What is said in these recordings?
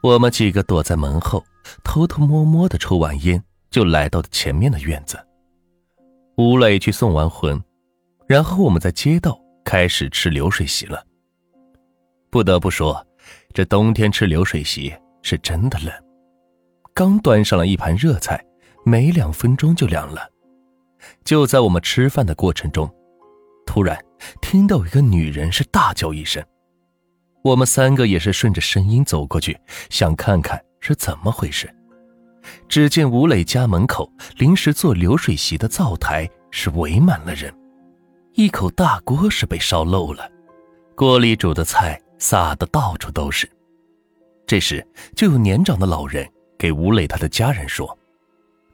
我们几个躲在门后，偷偷摸摸的抽完烟，就来到了前面的院子。吴磊去送完魂，然后我们在街道开始吃流水席了。不得不说，这冬天吃流水席是真的冷。刚端上了一盘热菜，没两分钟就凉了。就在我们吃饭的过程中，突然听到一个女人是大叫一声，我们三个也是顺着声音走过去，想看看是怎么回事。只见吴磊家门口临时做流水席的灶台是围满了人，一口大锅是被烧漏了，锅里煮的菜撒的到处都是。这时就有年长的老人。给吴磊他的家人说：“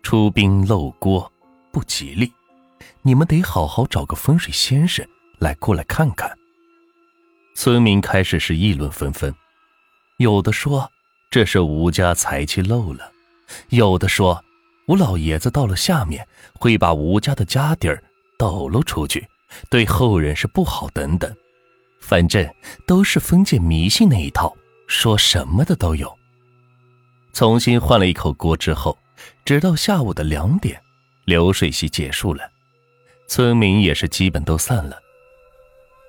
出兵漏锅不吉利，你们得好好找个风水先生来过来看看。”村民开始是议论纷纷，有的说这是吴家财气漏了，有的说吴老爷子到了下面会把吴家的家底儿抖露出去，对后人是不好等等，反正都是封建迷信那一套，说什么的都有。重新换了一口锅之后，直到下午的两点，流水席结束了，村民也是基本都散了。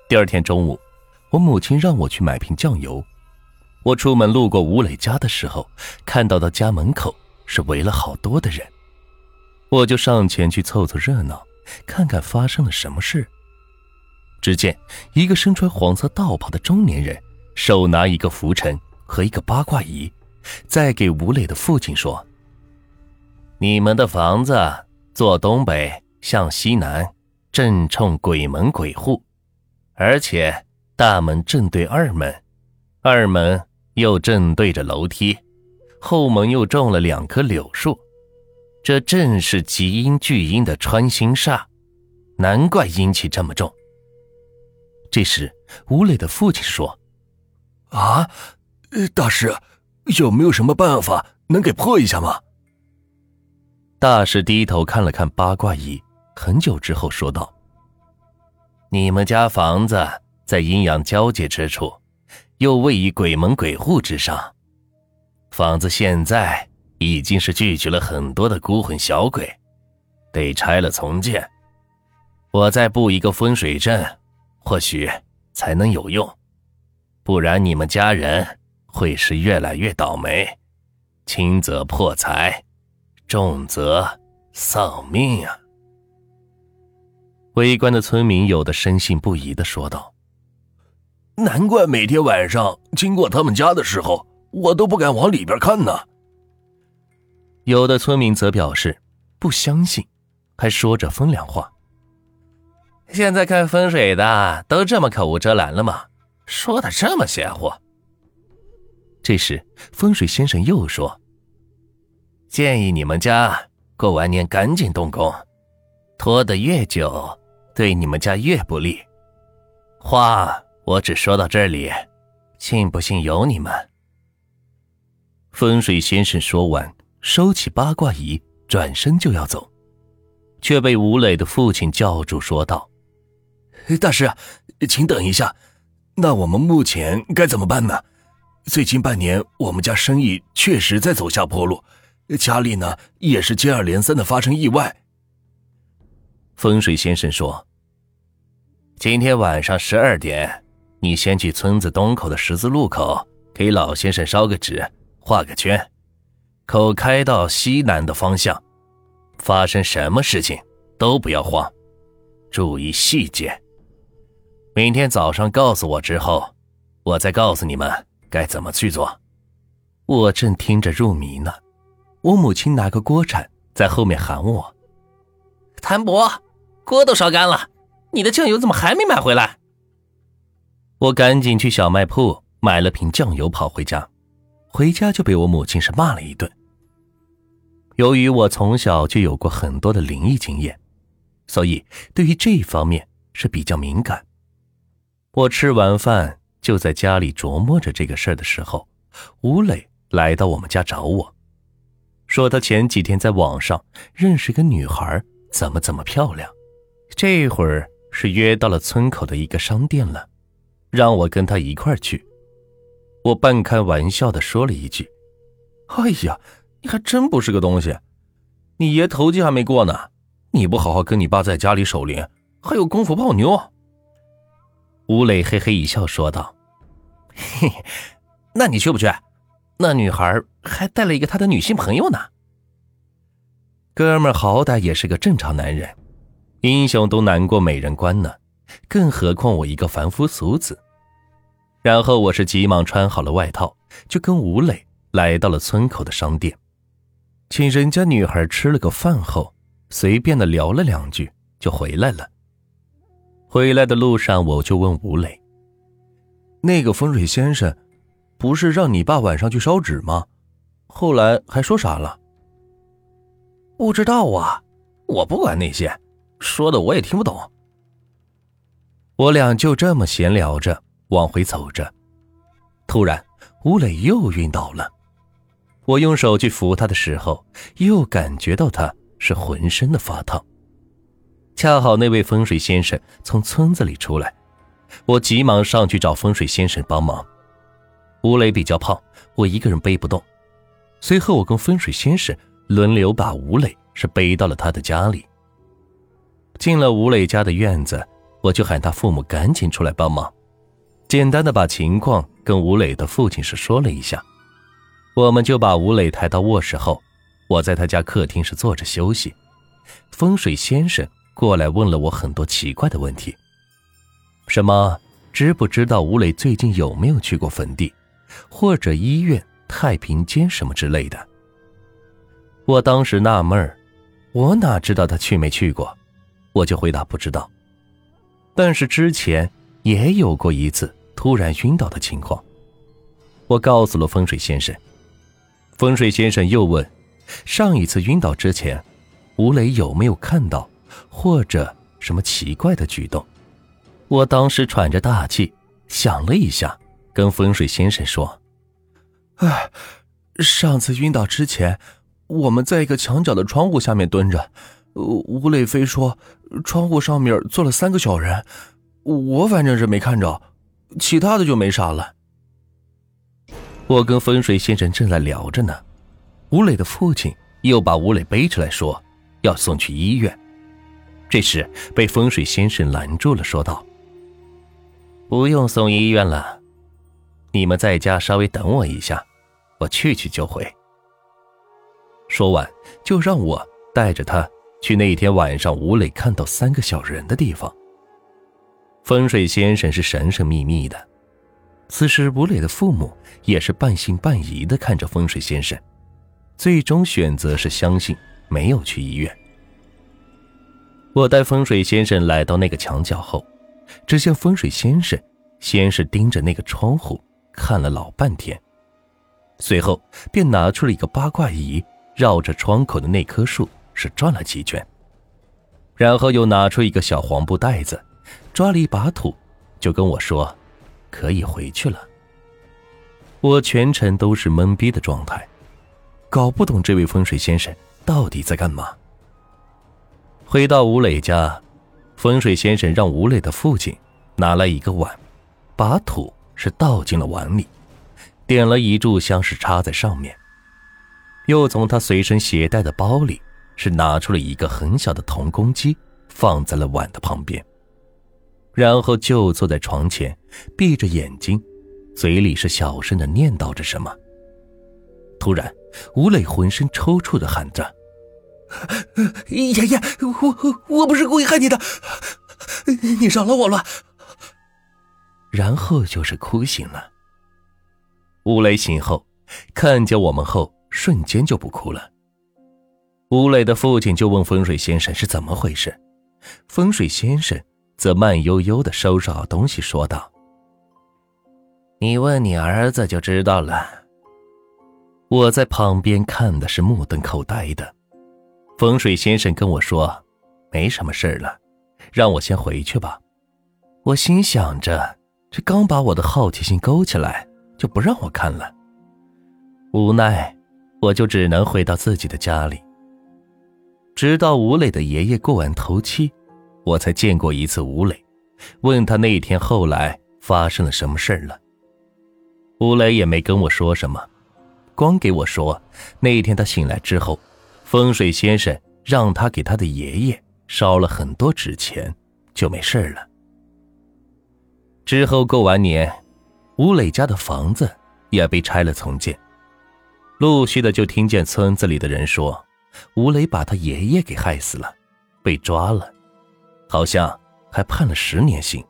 第二天中午，我母亲让我去买瓶酱油。我出门路过吴磊家的时候，看到他家门口是围了好多的人，我就上前去凑凑热闹，看看发生了什么事。只见一个身穿黄色道袍的中年人，手拿一个拂尘和一个八卦仪。再给吴磊的父亲说：“你们的房子坐东北向西南，正冲鬼门鬼户，而且大门正对二门，二门又正对着楼梯，后门又种了两棵柳树，这正是极阴巨阴的穿心煞，难怪阴气这么重。”这时，吴磊的父亲说：“啊，大师。”有没有什么办法能给破一下吗？大师低头看了看八卦仪，很久之后说道：“你们家房子在阴阳交界之处，又位于鬼门鬼户之上，房子现在已经是聚集了很多的孤魂小鬼，得拆了重建。我再布一个风水阵，或许才能有用，不然你们家人……”会是越来越倒霉，轻则破财，重则丧命啊！围观的村民有的深信不疑的说道：“难怪每天晚上经过他们家的时候，我都不敢往里边看呢。”有的村民则表示不相信，还说着风凉话：“现在看风水的都这么口无遮拦了吗？说的这么邪乎？”这时，风水先生又说：“建议你们家过完年赶紧动工，拖得越久，对你们家越不利。话我只说到这里，信不信由你们。”风水先生说完，收起八卦仪，转身就要走，却被吴磊的父亲叫住，说道：“大师，请等一下，那我们目前该怎么办呢？”最近半年，我们家生意确实在走下坡路，家里呢也是接二连三的发生意外。风水先生说：“今天晚上十二点，你先去村子东口的十字路口，给老先生烧个纸，画个圈，口开到西南的方向。发生什么事情都不要慌，注意细节。明天早上告诉我之后，我再告诉你们。”该怎么去做？我正听着入迷呢，我母亲拿个锅铲在后面喊我：“谭伯，锅都烧干了，你的酱油怎么还没买回来？”我赶紧去小卖铺买了瓶酱油，跑回家。回家就被我母亲是骂了一顿。由于我从小就有过很多的灵异经验，所以对于这一方面是比较敏感。我吃完饭。就在家里琢磨着这个事儿的时候，吴磊来到我们家找我，说他前几天在网上认识个女孩，怎么怎么漂亮，这会儿是约到了村口的一个商店了，让我跟他一块去。我半开玩笑的说了一句：“哎呀，你还真不是个东西！你爷头七还没过呢，你不好好跟你爸在家里守灵，还有功夫泡妞？”吴磊嘿嘿一笑说道：“嘿，那你去不去？那女孩还带了一个她的女性朋友呢。哥们好歹也是个正常男人，英雄都难过美人关呢，更何况我一个凡夫俗子。”然后我是急忙穿好了外套，就跟吴磊来到了村口的商店，请人家女孩吃了个饭后，随便的聊了两句就回来了。回来的路上，我就问吴磊：“那个风水先生，不是让你爸晚上去烧纸吗？后来还说啥了？”不知道啊，我不管那些，说的我也听不懂。我俩就这么闲聊着。往回走着，突然吴磊又晕倒了。我用手去扶他的时候，又感觉到他是浑身的发烫。恰好那位风水先生从村子里出来，我急忙上去找风水先生帮忙。吴磊比较胖，我一个人背不动。随后我跟风水先生轮流把吴磊是背到了他的家里。进了吴磊家的院子，我就喊他父母赶紧出来帮忙。简单的把情况跟吴磊的父亲是说了一下，我们就把吴磊抬到卧室后，我在他家客厅是坐着休息。风水先生过来问了我很多奇怪的问题，什么知不知道吴磊最近有没有去过坟地，或者医院、太平间什么之类的。我当时纳闷儿，我哪知道他去没去过，我就回答不知道。但是之前。也有过一次突然晕倒的情况，我告诉了风水先生。风水先生又问：上一次晕倒之前，吴磊有没有看到或者什么奇怪的举动？我当时喘着大气，想了一下，跟风水先生说：“哎，上次晕倒之前，我们在一个墙角的窗户下面蹲着，吴磊飞说窗户上面坐了三个小人。”我反正是没看着，其他的就没啥了。我跟风水先生正在聊着呢，吴磊的父亲又把吴磊背出来，说要送去医院。这时被风水先生拦住了，说道：“不用送医院了，你们在家稍微等我一下，我去去就回。”说完，就让我带着他去那天晚上吴磊看到三个小人的地方。风水先生是神神秘秘的，此时吴磊的父母也是半信半疑的看着风水先生，最终选择是相信，没有去医院。我带风水先生来到那个墙角后，只见风水先生先是盯着那个窗户看了老半天，随后便拿出了一个八卦仪，绕着窗口的那棵树是转了几圈，然后又拿出一个小黄布袋子。抓了一把土，就跟我说：“可以回去了。”我全程都是懵逼的状态，搞不懂这位风水先生到底在干嘛。回到吴磊家，风水先生让吴磊的父亲拿来一个碗，把土是倒进了碗里，点了一炷香是插在上面，又从他随身携带的包里是拿出了一个很小的铜公鸡，放在了碗的旁边。然后就坐在床前，闭着眼睛，嘴里是小声的念叨着什么。突然，吴磊浑身抽搐的喊着：“爷爷，我我不是故意害你的，你饶了我了。”然后就是哭醒了。吴磊醒后，看见我们后，瞬间就不哭了。吴磊的父亲就问风水先生是怎么回事，风水先生。则慢悠悠的收拾好东西，说道：“你问你儿子就知道了。”我在旁边看的是目瞪口呆的。风水先生跟我说：“没什么事了，让我先回去吧。”我心想着，这刚把我的好奇心勾起来，就不让我看了。无奈，我就只能回到自己的家里。直到吴磊的爷爷过完头七。我才见过一次吴磊，问他那天后来发生了什么事儿了。吴磊也没跟我说什么，光给我说那天他醒来之后，风水先生让他给他的爷爷烧了很多纸钱，就没事了。之后过完年，吴磊家的房子也被拆了重建，陆续的就听见村子里的人说，吴磊把他爷爷给害死了，被抓了，好像还判了十年刑。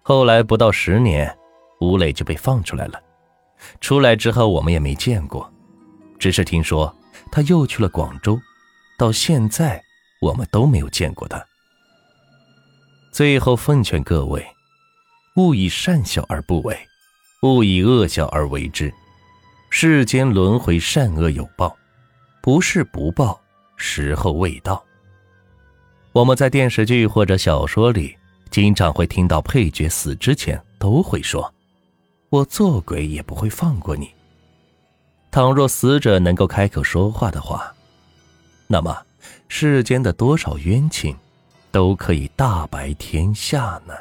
后来不到十年。吴磊就被放出来了，出来之后我们也没见过，只是听说他又去了广州，到现在我们都没有见过他。最后奉劝各位，勿以善小而不为，勿以恶小而为之。世间轮回，善恶有报，不是不报，时候未到。我们在电视剧或者小说里，经常会听到配角死之前都会说。我做鬼也不会放过你。倘若死者能够开口说话的话，那么世间的多少冤情，都可以大白天下呢？